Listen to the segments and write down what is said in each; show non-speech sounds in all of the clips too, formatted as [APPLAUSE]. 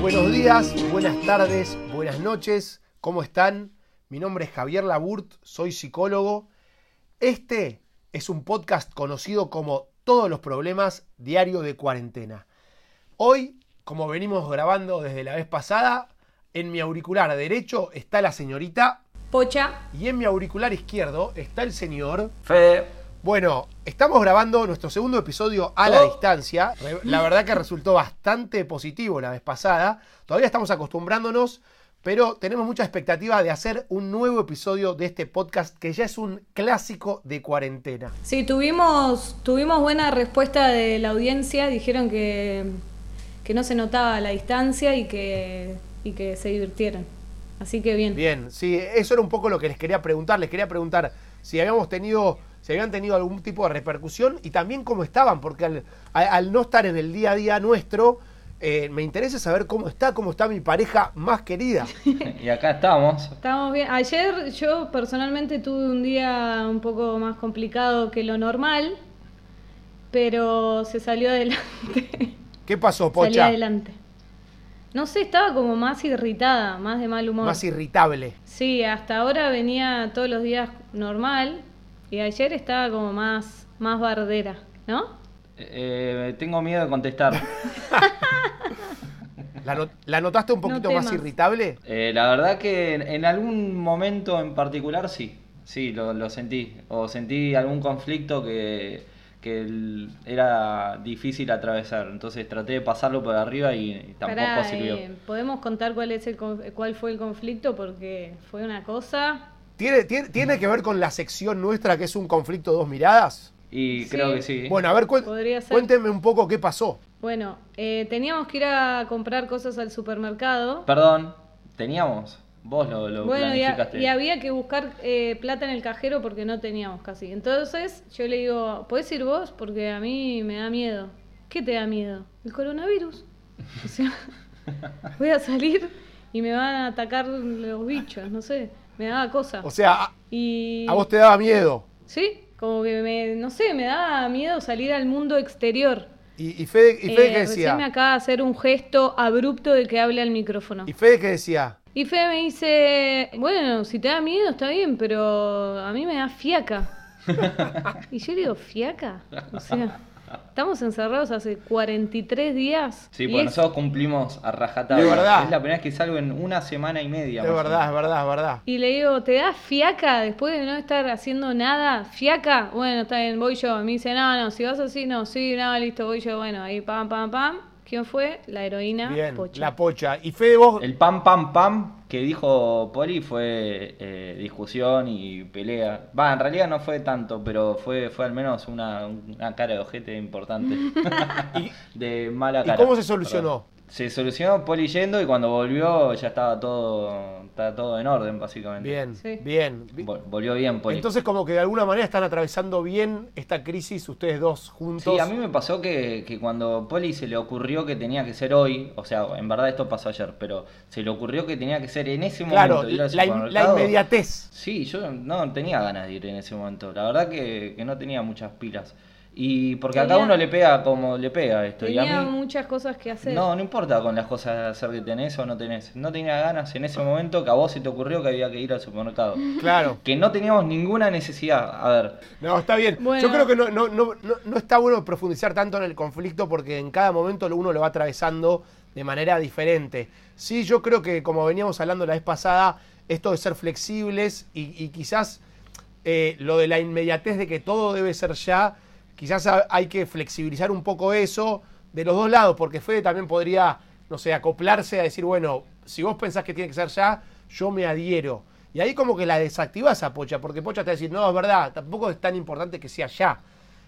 Buenos días, buenas tardes, buenas noches, ¿cómo están? Mi nombre es Javier Laburt, soy psicólogo. Este es un podcast conocido como Todos los problemas diario de cuarentena. Hoy, como venimos grabando desde la vez pasada, en mi auricular derecho está la señorita Pocha. y en mi auricular izquierdo está el señor. Fede. Bueno, estamos grabando nuestro segundo episodio a la Oh. distancia. La verdad que resultó bastante positivo la vez pasada. Todavía estamos acostumbrándonos, pero tenemos mucha expectativa de hacer un nuevo episodio de este podcast que ya es un clásico de cuarentena. Sí, tuvimos, tuvimos buena respuesta de la audiencia. Dijeron que, que no se notaba la distancia y que, y que se divirtieron. Así que bien. Bien, sí, eso era un poco lo que les quería preguntar. Les quería preguntar si habíamos tenido, si habían tenido algún tipo de repercusión y también cómo estaban, porque al, no estar en el día a día nuestro, eh, me interesa saber cómo está, cómo está mi pareja más querida. [LAUGHS] Y acá estamos. Estamos bien. Ayer yo personalmente tuve un día un poco más complicado que lo normal, pero se salió adelante. [LAUGHS] ¿Qué pasó, Salí Pocha? adelante. No sé, estaba como más irritada, más de mal humor. Más irritable. Sí, hasta ahora venía todos los días normal y ayer estaba como más, más bardera, ¿no? Eh, tengo miedo de contestar. [LAUGHS] ¿La, no- la notaste un No poquito más irritable? Eh, la verdad que en, en algún momento en particular sí. Sí, lo, lo sentí. O sentí algún conflicto que, que era difícil atravesar. Entonces traté de pasarlo por arriba y, y tampoco Pará, sirvió. eh, ¿Podemos contar cuál, es el, cuál fue el conflicto? Porque fue una cosa... ¿Tiene, tiene, tiene que ver con la sección nuestra que es un conflicto dos miradas? Y Sí. creo que sí. Bueno, a ver, cuéntenme un poco qué pasó. Bueno, eh, teníamos que ir a comprar cosas al supermercado. Perdón, teníamos. Vos lo, lo Bueno, y, ha- planificaste. y había que buscar eh, plata en el cajero porque no teníamos casi. Entonces yo le digo, ¿podés ir vos? Porque a mí me da miedo. ¿Qué te da miedo? El coronavirus. O sea, [LAUGHS] voy a salir y me van a atacar los bichos, no sé. Me daba cosa. O sea, a, Y... a vos te daba miedo. Sí, como que me, no sé, me daba miedo salir al mundo exterior. ¿Y, y Fede, y Fede Eh, qué recién decía? me acaba de hacer un gesto abrupto de que hable al micrófono. ¿Y Fede qué decía? Y Fede me dice, bueno, si te da miedo está bien, pero a mí me da fiaca. [LAUGHS] y yo le digo, ¿fiaca? O sea, estamos encerrados hace 43 días. Sí, y porque es- nosotros cumplimos a rajatabla. De verdad. Es la primera vez que salgo en una semana y media. O verdad, es verdad, es verdad. Y le digo, ¿te da fiaca después de no estar haciendo nada? ¿Fiaca? Bueno, está bien, voy yo. Me dice, no, no, si vas así, no, sí, no, listo, voy yo. Bueno, ahí pam, pam, pam. ¿Quién fue? La heroína Bien, Pocha. la pocha. ¿Y Fede vos? El pam pam pam que dijo Poli fue eh, discusión y pelea. Va, en realidad no fue tanto, pero fue, fue al menos una, una cara de ojete importante. [LAUGHS] de mala ¿Y cara. cómo se solucionó? Se solucionó Poli yendo y cuando volvió ya estaba todo, estaba todo en orden, básicamente. Bien, Sí. bien. Vol- Volvió bien Poli. Entonces como que de alguna manera están atravesando bien esta crisis ustedes dos juntos. Sí, a mí me pasó que, que cuando Poli se le ocurrió que tenía que ser hoy, o sea, en verdad esto pasó ayer, pero se le ocurrió que tenía que ser en ese Claro, momento. ir al la, in- la supermercado. inmediatez. Sí, yo no tenía ganas de ir en ese momento. La verdad que, que no tenía muchas pilas. Y porque a cada uno le pega como le pega esto. Y Tenía a mí, muchas cosas que hacer. no, no importa con las cosas de hacer que tenés o no tenés. No tenía ganas en ese momento que a vos se te ocurrió que había que ir al supermercado. [LAUGHS] Claro. Que no teníamos ninguna necesidad. A ver, No, está bien. Bueno. Yo creo que no, no, no, no, no está bueno profundizar tanto en el conflicto porque en cada momento uno lo va atravesando de manera diferente. Sí, yo creo que como veníamos hablando la vez pasada, esto de ser flexibles y, y quizás eh, lo de la inmediatez de que todo debe ser ya, quizás ha- hay que flexibilizar un poco eso de los dos lados, porque Fede también podría, no sé, acoplarse a decir, bueno, si vos pensás que tiene que ser ya, yo me adhiero. Y ahí como que la desactivás a Pocha, porque Pocha te va a decir, no, es verdad, tampoco es tan importante que sea ya.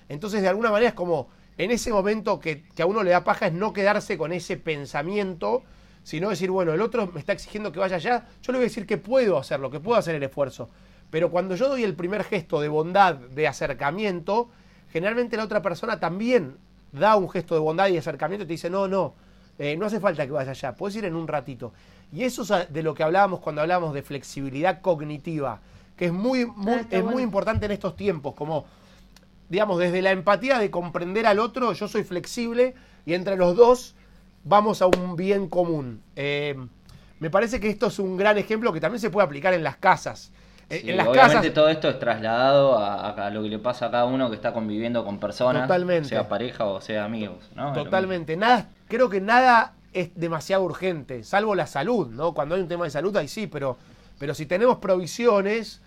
Entonces, de alguna manera es como, en ese momento que, que a uno le da paja es no quedarse con ese pensamiento, sino decir, bueno, el otro me está exigiendo que vaya allá, yo le voy a decir que puedo hacerlo, que puedo hacer el esfuerzo. Pero cuando yo doy el primer gesto de bondad, de acercamiento, generalmente la otra persona también da un gesto de bondad y de acercamiento y te dice, no, no, eh, no hace falta que vaya allá, puedes ir en un ratito. Y eso es de lo que hablábamos cuando hablábamos de flexibilidad cognitiva, que es muy, muy, Ah, es muy importante en estos tiempos, como digamos, desde la empatía de comprender al otro, yo soy flexible y entre los dos vamos a un bien común. Eh, me parece que esto es un gran ejemplo que también se puede aplicar en las casas. Eh, Sí, en las obviamente casas, todo esto es trasladado a, a lo que le pasa a cada uno que está conviviendo con personas, Totalmente. sea pareja o sea amigos, ¿no? Totalmente. Nada, creo que nada es demasiado urgente, salvo la salud, ¿no? Cuando hay un tema de salud, ahí sí, pero, pero si tenemos provisiones,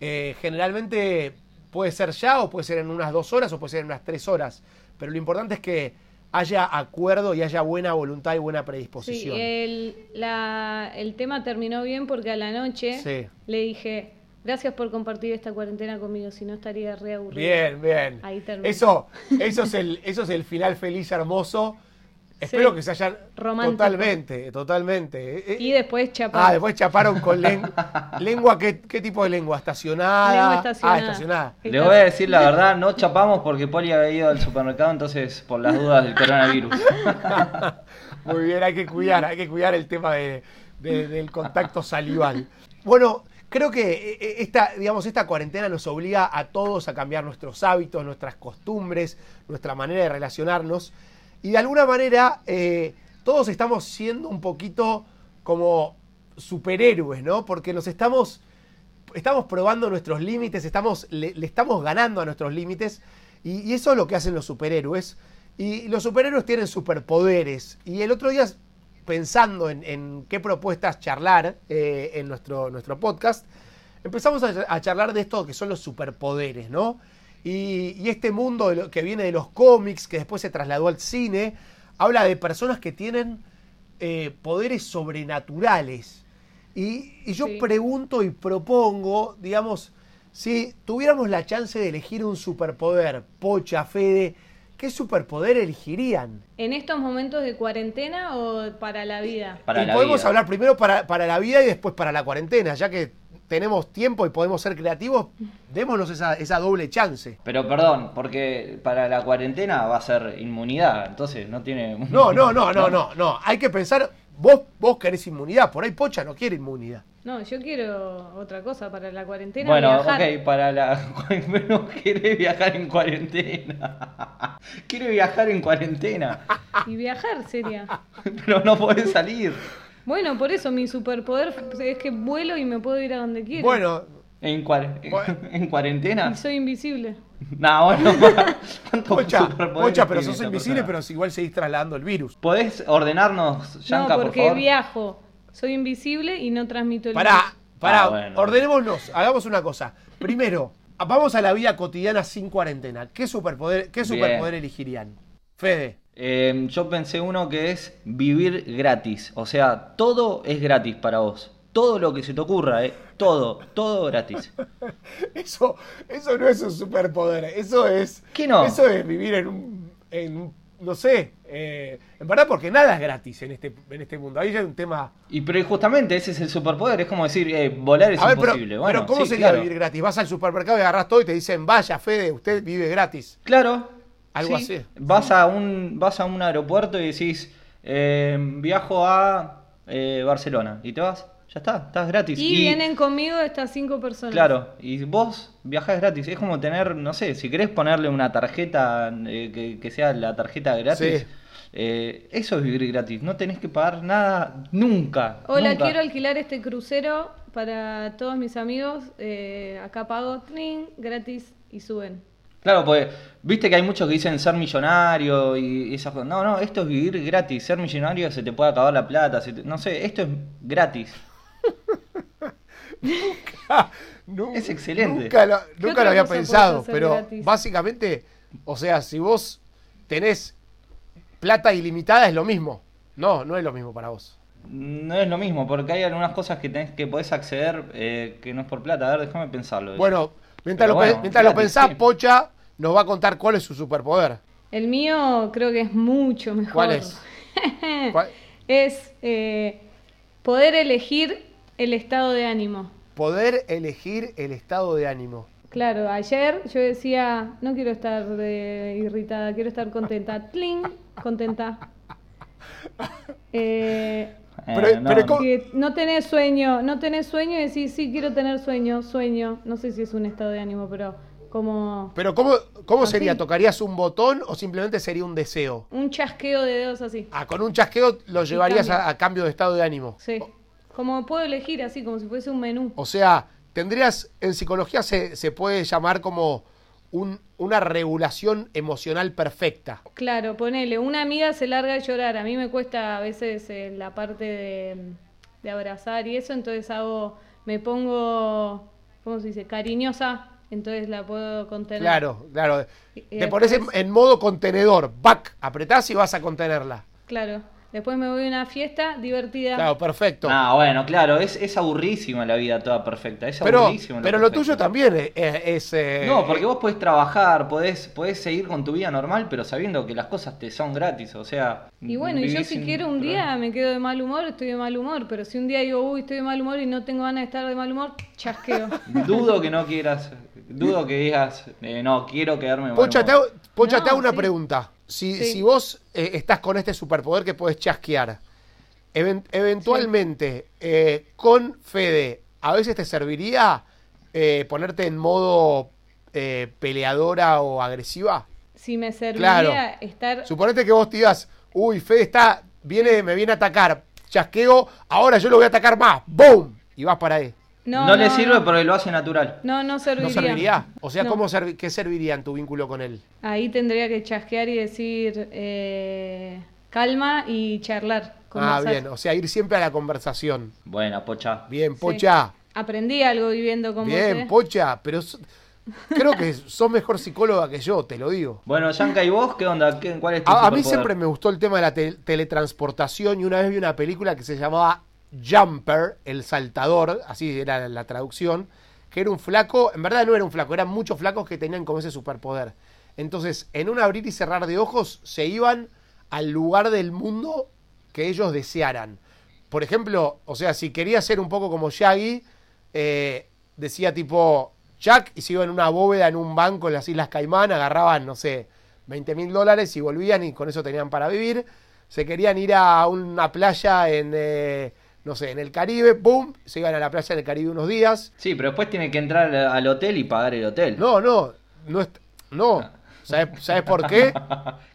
eh, generalmente puede ser ya, o puede ser en unas dos horas, o puede ser en unas tres horas. Pero lo importante es que haya acuerdo y haya buena voluntad y buena Sí, predisposición. el, la- el tema terminó bien porque a la noche Sí. le dije, gracias por compartir esta cuarentena conmigo, si no estaría re aburrido. Bien, bien. Ahí termina. Eso, eso es el, eso es el final feliz, hermoso. Espero Sí. que se hayan. Romántico. Totalmente, totalmente. Eh, eh, Y después chapar. Ah, después chaparon con lengua. ¿Lengua qué, qué tipo de lengua? ¿Estacionada? Lengua estacionada. Ah, estacionada. Le voy a decir la verdad, no chapamos porque Poli había ido al supermercado, entonces por las dudas del coronavirus. [LAUGHS] Muy bien, hay que cuidar, hay que cuidar el tema de- de- del contacto salival. Bueno, creo que eh, esta, digamos, esta cuarentena nos obliga a todos a cambiar nuestros hábitos, nuestras costumbres, nuestra manera de relacionarnos. Y de alguna manera, eh, todos estamos siendo un poquito como superhéroes, ¿no? Porque nos estamos estamos probando nuestros límites, estamos, le, estamos ganando a nuestros límites y eso es lo que hacen los superhéroes. Y los superhéroes tienen superpoderes. Y el otro día, pensando en, en qué propuestas charlar eh, en nuestro, nuestro podcast, empezamos a, a charlar de esto que son los superpoderes, ¿no? Y, y este mundo lo- que viene de los cómics, que después se trasladó al cine, habla de personas que tienen eh, poderes sobrenaturales. Y, y yo Sí. pregunto y propongo, digamos, si tuviéramos la chance de elegir un superpoder, Pocha, Fede, ¿qué superpoder elegirían? ¿En estos momentos de cuarentena o para la vida? Para y la podemos vida. hablar primero para, para la vida y después para la cuarentena, ya que tenemos tiempo y podemos ser creativos, démonos esa, esa doble chance. Pero perdón, porque para la cuarentena va a ser inmunidad, entonces no tiene... No, no, [LAUGHS] no, no, no, no. Hay que pensar, vos, vos querés inmunidad, por ahí Pocha no quiere inmunidad. No, yo quiero otra cosa para la cuarentena. Bueno, viajar. ok, para la... [LAUGHS] No quiere viajar en cuarentena. [LAUGHS] Quiere viajar en cuarentena, Y viajar sería. [LAUGHS] pero no podés salir. Bueno, por eso mi superpoder es que vuelo y me puedo ir a donde quiera. Bueno, ¿En, cuar- Bueno. [LAUGHS] ¿En cuarentena? Y soy invisible. No, bueno, [LAUGHS] ¿cuántos Pocha, superpoderes Pocha, pero sos invisible, persona? pero si igual seguís trasladando el virus. ¿Podés ordenarnos, Yanka, no, por porque favor? viajo. Soy invisible y no transmito el Pará, virus. pará, Ah, bueno. ordenémonos, hagamos una cosa. Primero, vamos a la vida cotidiana sin cuarentena. ¿Qué superpoder, qué Bien. superpoder elegirían? Fede. Eh, yo pensé uno que es vivir gratis. O sea, todo es gratis para vos. Todo lo que se te ocurra, eh. Todo, todo gratis. [LAUGHS] Eso, eso no es un superpoder, eso es. ¿Qué no? Eso es vivir en un. en un- no sé. eh, en verdad, porque nada es gratis en este, en este mundo. Ahí ya hay un tema. Y pero justamente ese es el superpoder. Es como decir, eh, volar es A ver, pero, imposible. bueno, pero ¿cómo sí, sería claro. vivir gratis? Vas al supermercado y agarras todo y te dicen, vaya, Fede, usted vive gratis. Claro. Algo sí. así. Vas a un, vas a un aeropuerto y decís, eh, viajo a Barcelona. Y te vas. Ya está, estás gratis. Y, vienen conmigo estas cinco personas. Claro, y vos viajás gratis. Es como tener, no sé, si querés ponerle una tarjeta eh, que, que sea la tarjeta gratis. Sí. eh, eso es vivir gratis. No tenés que pagar nada nunca. Hola, nunca. quiero alquilar este crucero para todos mis amigos. eh, acá pago trin, gratis y suben. Claro, pues viste que hay muchos que dicen ser millonario y esas cosas. No, no, esto es vivir gratis. Ser millonario se te puede acabar la plata. se te- No sé, esto es gratis. Es excelente. Nunca lo, ¿Qué nunca otra lo había pensado, pero gratis? básicamente, o sea, si vos tenés plata ilimitada es lo mismo. No, no es lo mismo para vos. No es lo mismo, porque hay algunas cosas que tenés que podés acceder eh, que no es por plata. A ver, déjame pensarlo. Bueno, mientras, lo, bueno, mientras lo pensás, sí. Pocha nos va a contar cuál es su superpoder. El mío creo que es mucho mejor. ¿Cuál es? ¿Cuál? [LAUGHS] Es eh, poder elegir el estado de ánimo. Poder elegir el estado de ánimo. Claro, ayer yo decía, no quiero estar eh, irritada, quiero estar contenta. [LAUGHS] ¡Tling! Contenta. Eh, [LAUGHS] Eh, pero- no, pero no. ¿cómo- que no tenés sueño, no tenés sueño y decís, sí, quiero tener sueño, sueño. No sé si es un estado de ánimo, pero como Pero ¿cómo, cómo Así. sería? ¿Tocarías un botón o simplemente sería un deseo? un chasqueo de dedos así. Ah, con un chasqueo lo llevarías a cambio de estado de ánimo. Sí. Como puedo elegir así, como si fuese un menú. O sea, tendrías, en psicología se, se puede llamar como un- una regulación emocional perfecta. Claro, ponele, una amiga se larga a llorar. A mí me cuesta a veces eh, la parte de, de abrazar y eso, entonces hago, me pongo, ¿cómo se dice? Cariñosa, entonces la puedo contener. Claro, claro. Y- Te pones en, en modo contenedor, back, apretás y vas a contenerla. Claro. Después me voy a una fiesta divertida. Claro, perfecto. Ah, bueno, claro, es, es aburrísima la vida toda perfecta. Es pero aburrísimo pero lo tuyo también es... es, eh, No, porque vos podés trabajar, podés, podés seguir con tu vida normal, pero sabiendo que las cosas te son gratis, o sea... Y bueno, y yo si quiero un problema. día me quedo de mal humor, estoy de mal humor. Pero si un día digo, uy, estoy de mal humor y no tengo ganas de estar de mal humor, chasqueo. [LAUGHS] Dudo que no quieras, dudo que digas, eh, no, quiero quedarme de mal Pocha, humor. te hago, Pocha, No, te hago una sí. pregunta. Si, Sí. si vos eh, estás con este superpoder que podés chasquear, even- eventualmente eh, con Fede, ¿a veces te serviría eh, ponerte en modo peleadora o agresiva? Si me serviría estar... Suponete que vos te digas, uy, Fede está, viene, me viene a atacar, chasqueo, ahora yo lo voy a atacar más, ¡boom! Y vas para ahí. No, le sirve porque lo hace natural. No, no serviría. ¿No serviría? O sea, No. ¿cómo servi- ¿qué serviría en tu vínculo con él? Ahí tendría que chasquear y decir eh, calma y charlar. Ah, conversar. bien, o sea, ir siempre a la conversación. Buena, pocha. Bien, Sí. Pocha. Aprendí algo viviendo con Bien, vos. ¿eh? Pocha, pero [LAUGHS] creo que sos mejor psicóloga que yo, te lo digo. Bueno, Yanka, ¿y vos qué onda? ¿Qué- ¿Cuál es tu A, a mí siempre me gustó el tema de la te- teletransportación y una vez vi una película que se llamaba Jumper, el saltador, así era la traducción, que era un flaco, en verdad no era un flaco, eran muchos flacos que tenían como ese superpoder. Entonces, en un abrir y cerrar de ojos, se iban al lugar del mundo que ellos desearan. Por ejemplo, o sea, si quería ser un poco como Shaggy, eh, decía tipo Jack y se iba en una bóveda en un banco en las Islas Caimán, agarraban, no sé, 20 mil dólares y volvían y con eso tenían para vivir. Se querían ir a una playa en, eh, no sé, en el Caribe, ¡pum! Se iban a la playa en el Caribe unos días. Sí, pero después tiene que entrar al- hotel y pagar el hotel. No, no, no, no. [LAUGHS] ¿Sabes, ¿Sabes por qué?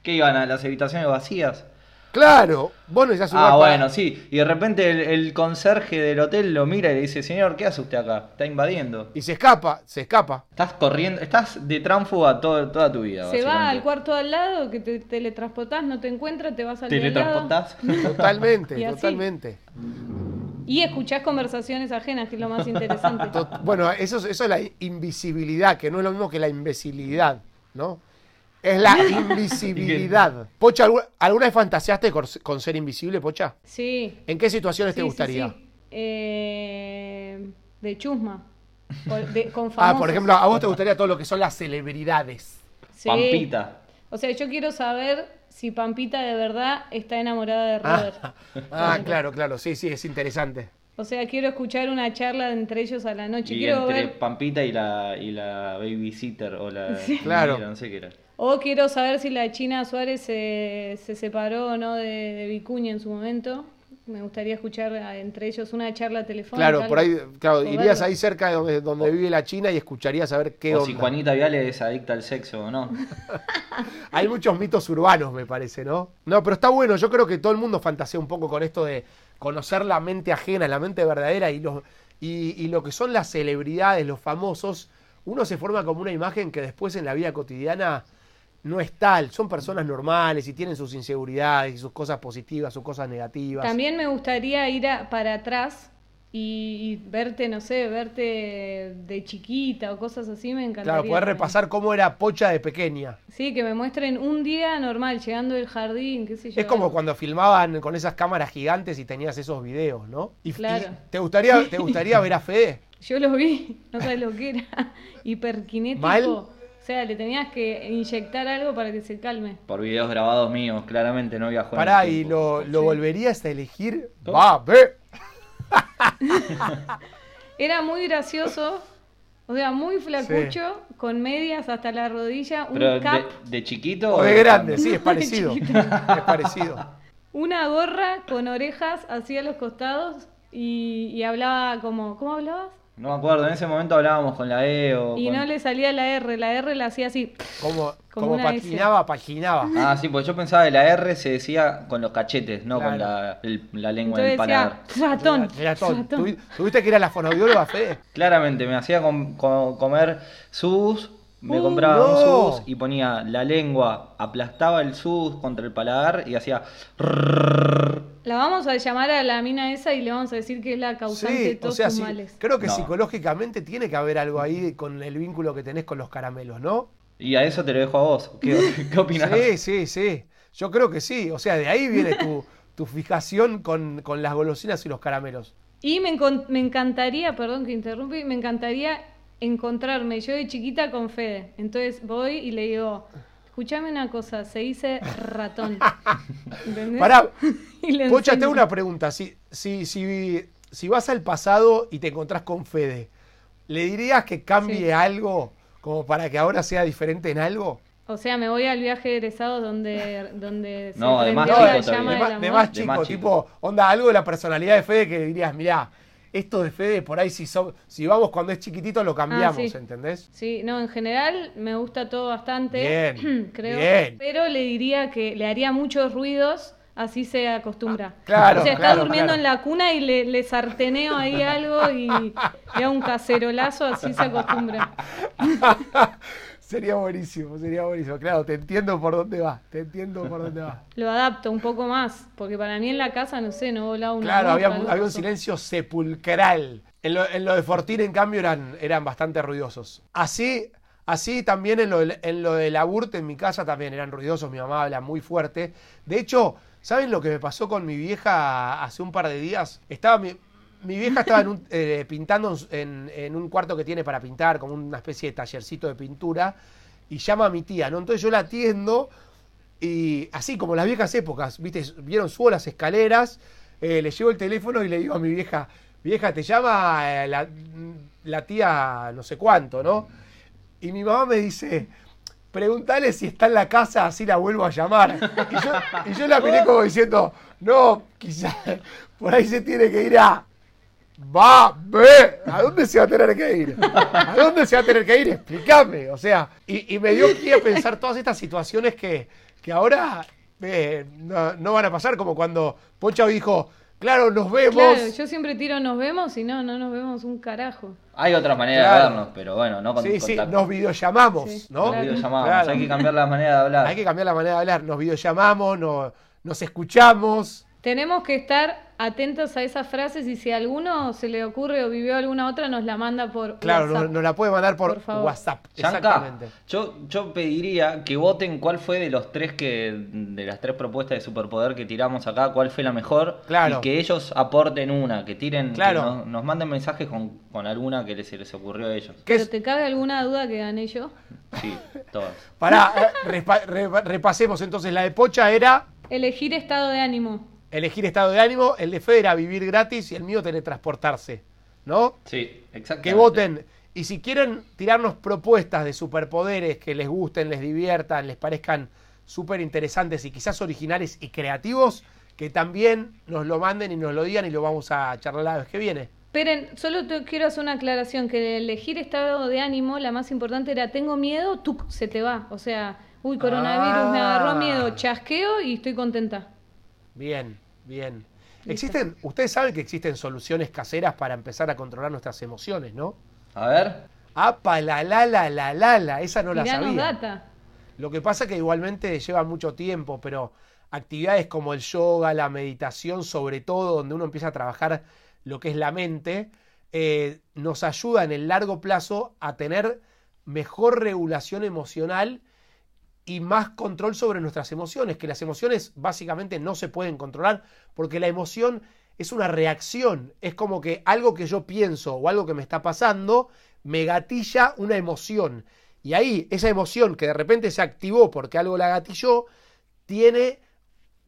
¿Qué iban a las habitaciones vacías? Claro, vos necesitas un Ah, para- bueno, sí. Y de repente el, el conserje del hotel lo mira y le dice, señor, ¿qué hace usted acá? Está invadiendo. Y se escapa, se escapa. Estás corriendo, estás de tránfuga todo- toda tu vida. Se va al cuarto al lado, que te teletransportás, no te encuentra, te vas al lado. ¿Teletransportás? [LAUGHS] Totalmente, Y totalmente. Y escuchás conversaciones ajenas, que es lo más [LAUGHS] interesante. Bueno, eso, es- eso es la invisibilidad, que no es lo mismo que la imbecilidad, ¿no? Es la [LAUGHS] invisibilidad. Pocha, ¿algu- ¿alguna vez fantaseaste con, ser invisible, Pocha? Sí. ¿En qué situaciones te sí, gustaría? sí. Eh, de chusma. De- con Ah, famosos. por ejemplo, a vos te gustaría todo lo que son las celebridades. Sí. Pampita. O sea, yo quiero saber si Pampita de verdad está enamorada de Robert. Ah, [LAUGHS] ah, claro, claro, sí, sí, es interesante. O sea, quiero escuchar una charla entre ellos a la noche. Y quiero entre ver. Pampita y la, y la babysitter o la... [LAUGHS] Claro. No sé qué era. O quiero saber si la China Suárez se, se separó o no de, de Vicuña en su momento. Me gustaría escuchar a- entre ellos una charla telefónica. Claro, por ahí, claro, irías verlo. ahí cerca de donde, donde vive la China y escucharías a ver qué o onda. si Juanita Viale es adicta al sexo o no. [LAUGHS] Hay muchos mitos urbanos, me parece, ¿no? No, pero está bueno. Yo creo que todo el mundo fantasea un poco con esto de conocer la mente ajena, la mente verdadera y, los, y, y lo que son las celebridades, los famosos. Uno se forma como una imagen que después en la vida cotidiana no es tal. Son personas normales y tienen sus inseguridades y sus cosas positivas, sus cosas negativas. También me gustaría ir a- para atrás y, y verte, no sé, verte de chiquita o cosas así, me encantaría. Claro, poder repasar cómo era Pocha de pequeña. Sí, que me muestren un día normal, llegando del jardín, qué sé yo. Es como cuando filmaban con esas cámaras gigantes y tenías esos videos, ¿no? Y, Claro. y- ¿te, gustaría, ¿Te gustaría [LAUGHS] ver a Fede? Yo lo vi, [LAUGHS] no sabes lo que era. Hiperkinético. ¿Mal? O sea, le tenías que inyectar algo para que se calme. Por videos grabados míos, claramente no viajó en Pará, el ¿y lo, lo Sí. volverías a elegir? Va, ve. [LAUGHS] Era muy gracioso, o sea, muy flacucho, con medias hasta la rodilla, un Pero cap, de, de chiquito O de grande, sí, es [LAUGHS] parecido. Es parecido. una gorra con orejas hacia los costados y, y hablaba como, ¿cómo hablabas? No me acuerdo, en ese momento hablábamos con la E o Y con- no le salía la R, la R la hacía así. Como, Como como patinaba, paginaba. Ah, sí, pues yo pensaba que la R se decía con los cachetes, no con la, el- la lengua Entonces del paladar. decía, ratón. Ratón. ¿Tuvi- ¿Tuviste que ir a la fonoaudióloga, Fede? Claramente, me hacía com- co- comer sus, me compraba no. un sus y ponía la lengua, aplastaba el sus contra el paladar y hacía... La vamos a llamar a la mina esa y le vamos a decir que es la causante de Sí, o todos sea, tus sí, males. creo que No. psicológicamente tiene que haber algo ahí con el vínculo que tenés con los caramelos, ¿no? Y a eso te lo dejo a vos. ¿Qué, qué opinás? Sí, sí, sí. Yo creo que sí. O sea, de ahí viene tu, tu fijación con, con las golosinas y los caramelos. Y me, me encantaría, perdón que interrumpí, me encantaría encontrarme yo de chiquita con Fede. Entonces voy y le digo, escúchame una cosa, se dice ratón. [LAUGHS] ¿Entendés? Pará, [LAUGHS] Pocha, tengo una pregunta. Si, si, si, si vas al pasado y te encontrás con Fede, ¿le dirías que cambie Sí. algo como para que ahora sea diferente en algo? O sea, me voy al viaje de egresados donde, donde [LAUGHS] se No, de más prendió la chico llama de, más, de más De chico, más chico. tipo, onda, algo de la personalidad de Fede que dirías, mirá, esto de Fede por ahí si, so- si vamos cuando es chiquitito lo cambiamos, Ah, sí. ¿entendés? Sí, no, en general me gusta todo bastante. Bien, [CLEARS THROAT] creo. bien. Pero le diría que le haría muchos ruidos, así se acostumbra. Ah, claro, O sea, está claro, durmiendo claro. en la cuna y le, le sarteneo ahí algo y le hago un cacerolazo, así se acostumbra. [LAUGHS] sería buenísimo, sería buenísimo. Claro, te entiendo por dónde va, te entiendo por dónde va. [LAUGHS] Lo adapto un poco más, porque para mí en la casa, no sé, no volaba una Claro, había, había un silencio sepulcral. En lo, en lo de Fortín, en cambio, eran, eran bastante ruidosos. Así, así también en lo, del- en lo de la Burt, en mi casa también eran ruidosos. Mi mamá habla muy fuerte. De hecho, ¿saben lo que me pasó con mi vieja hace un par de días? Estaba mi, mi vieja estaba eh, pintando en, en un cuarto que tiene para pintar, como una especie de tallercito de pintura, y llama a mi tía, ¿no? Entonces yo la atiendo y así como las viejas épocas, ¿viste? Vieron subo las escaleras, eh, le llevo el teléfono y le digo a mi vieja, vieja, te llama eh, la, la tía no sé cuánto, ¿no? Y mi mamá me dice, pregúntale si está en la casa, así la vuelvo a llamar. Y yo, y yo la miré como diciendo, no, quizás por ahí se tiene que ir a... Va, ve, ¿a dónde se va a tener que ir? ¿A dónde se va a tener que ir? Explícame. O sea, y, y me dio pie a pensar todas estas situaciones que, que ahora eh, no, no van a pasar, como cuando Pocha dijo, claro, nos vemos. Claro, yo siempre tiro nos vemos y no, no nos vemos un carajo. Hay otras maneras Claro. de vernos, pero bueno, no con sí, sí, nos videollamamos, Sí, ¿no? claro. Videollamamos, Claro. hay que cambiar la manera de hablar. Hay que cambiar la manera de hablar. Nos videollamamos, no- nos escuchamos. Tenemos que estar atentos a esas frases y si a alguno se le ocurre o vivió alguna otra, nos la manda por Claro, WhatsApp. nos, nos la puede mandar por, Por favor. WhatsApp. Yanka, Exactamente. yo, yo pediría que voten cuál fue de los tres que, de las tres propuestas de superpoder que tiramos acá, cuál fue la mejor. Claro. Y que ellos aporten una, que tiren, Claro. que nos, nos manden mensajes con, con alguna que les, se les ocurrió a ellos. ¿Qué ¿Pero te cabe alguna duda que gané yo? Sí, todas. Pará, eh, repa- repa- repasemos entonces. La de Pocha era Elegir estado de ánimo. Elegir estado de ánimo, el de Fede era vivir gratis y el mío teletransportarse. ¿No? Sí, exactamente. Que voten. Y si quieren tirarnos propuestas de superpoderes que les gusten, les diviertan, les parezcan súper interesantes y quizás originales y creativos, que también nos lo manden y nos lo digan y lo vamos a charlar la vez que viene. Esperen, solo te quiero hacer una aclaración, que elegir estado de ánimo, la más importante era tengo miedo, tú se te va. O sea, uy, coronavirus, me agarró Ah. miedo, chasqueo y estoy contenta. Bien, bien. Existen, ustedes saben que existen soluciones caseras para empezar a controlar nuestras emociones, ¿no? A ver, Apa, la, la, la, la, la, la, esa no la sabía. data. Lo que pasa que igualmente lleva mucho tiempo, pero actividades como el yoga, la meditación, sobre todo donde uno empieza a trabajar lo que es la mente, eh, nos ayuda en el largo plazo a tener mejor regulación emocional y más control sobre nuestras emociones, que las emociones básicamente no se pueden controlar porque la emoción es una reacción, es como que algo que yo pienso o algo que me está pasando me gatilla una emoción. Y ahí esa emoción que de repente se activó porque algo la gatilló, tiene,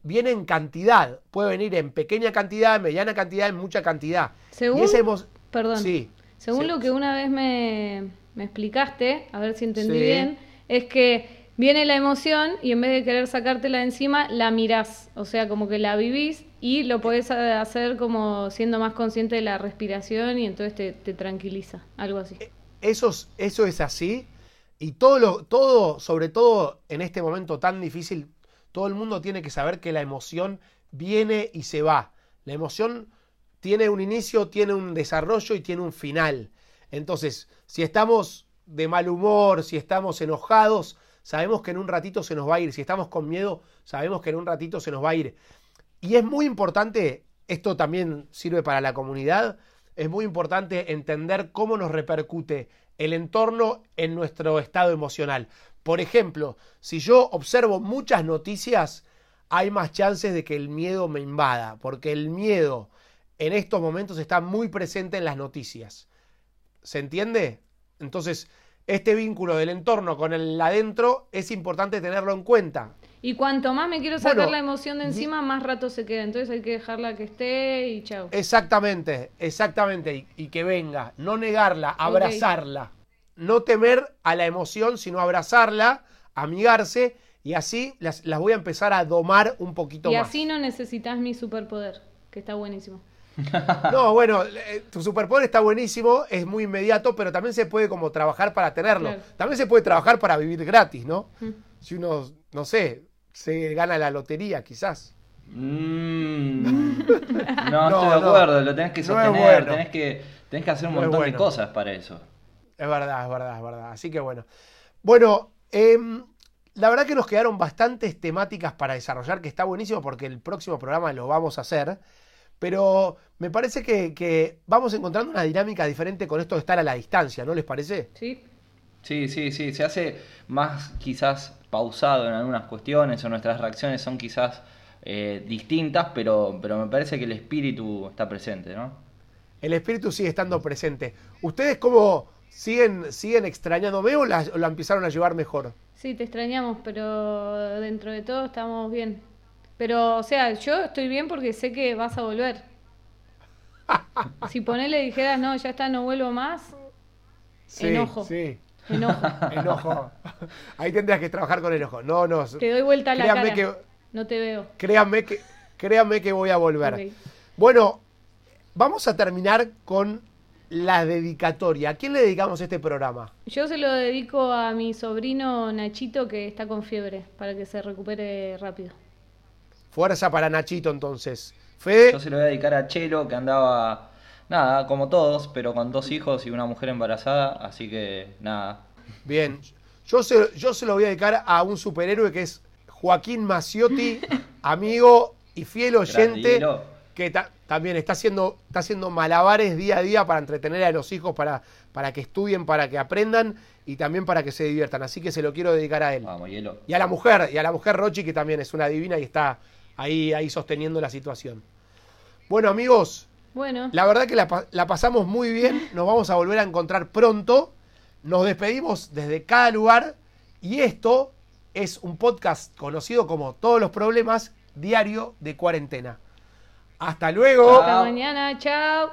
viene en cantidad, puede venir en pequeña cantidad, en mediana cantidad, en mucha cantidad. Según, y esa emo- perdón, Sí, según sí. lo que una vez me, me explicaste, a ver si entendí Sí. bien, es que viene la emoción y en vez de querer sacártela de encima, la mirás. O sea, como que la vivís y lo podés hacer como siendo más consciente de la respiración y entonces te, tranquiliza. Algo así. Eso es, eso es así. Y todo, lo, todo, sobre todo en este momento tan difícil, todo el mundo tiene que saber que la emoción viene y se va. La emoción tiene un inicio, tiene un desarrollo y tiene un final. Entonces, si estamos de mal humor, si estamos enojados, sabemos que en un ratito se nos va a ir. Si estamos con miedo, sabemos que en un ratito se nos va a ir. Y es muy importante, esto también sirve para la comunidad, es muy importante entender cómo nos repercute el entorno en nuestro estado emocional. Por ejemplo, si yo observo muchas noticias, hay más chances de que el miedo me invada, porque el miedo en estos momentos está muy presente en las noticias. ¿Se entiende? Entonces, este vínculo del entorno con el adentro es importante tenerlo en cuenta. Y cuanto más me quiero sacar la emoción de encima, más rato se queda. Entonces hay que dejarla que esté y chao. Exactamente, exactamente. Y, que venga. No negarla, abrazarla. No temer a la emoción, sino abrazarla, amigarse. Y así las, las voy a empezar a domar un poquito más. Y así no necesitas mi superpoder, que está buenísimo. No, bueno, eh, tu superpoder está buenísimo, es muy inmediato, pero también se puede como trabajar para tenerlo. También se puede trabajar para vivir gratis, ¿no? Mm. Si uno, no sé, se gana la lotería, quizás. Mm. [LAUGHS] no, estoy de acuerdo, lo tenés que sostener, tenés, que, tenés que hacer un montón de cosas para eso. Es verdad, es verdad, es verdad. Así que bueno. Bueno, em, la verdad que nos quedaron bastantes temáticas para desarrollar, que está buenísimo porque el próximo programa lo vamos a hacer. Pero me parece que, vamos encontrando una dinámica diferente con esto de estar a la distancia, ¿no les parece? Sí. Sí, sí, sí. Se hace más quizás pausado en algunas cuestiones o nuestras reacciones son quizás eh, distintas, pero, pero me parece que el espíritu está presente, ¿no? El espíritu sigue estando presente. ¿Ustedes cómo siguen, siguen extrañándome o la, o la empezaron a llevar mejor? Sí, te extrañamos, pero dentro de todo estamos bien. Pero, o sea, yo estoy bien porque sé que vas a volver. [LAUGHS] si ponele dijeras, no, ya está, no vuelvo más, sí, enojo. Sí. Enojo. [LAUGHS] enojo. Ahí tendrías que trabajar con enojo. No, no. Te doy vuelta a la cara. Que, no te veo. Créanme que, créanme que voy a volver. Bueno, vamos a terminar con la dedicatoria. ¿A quién le dedicamos este programa? Yo se lo dedico a mi sobrino Nachito que está con fiebre para que se recupere rápido. Fuerza para Nachito entonces. Fede. Yo se lo voy a dedicar a Chelo, que andaba, nada, como todos, pero con dos hijos y una mujer embarazada, así que nada. Bien. Yo se, yo se lo voy a dedicar a un superhéroe que es Joaquín Maciotti, [LAUGHS] amigo y fiel oyente, que también está haciendo, está haciendo malabares día a día para entretener a los hijos, para, para que estudien, para que aprendan y también para que se diviertan. Así que se lo quiero dedicar a él. Vamos, hielo. Y a la mujer, y a la mujer Rochi, que también es una divina y está ahí, ahí sosteniendo la situación. Bueno, amigos. Bueno. La verdad que la, pasamos muy bien. Nos vamos a volver a encontrar pronto. Nos despedimos desde cada lugar. Y esto es un podcast conocido como Todos los Problemas Diario de Cuarentena. Hasta luego. Hasta mañana. Chao.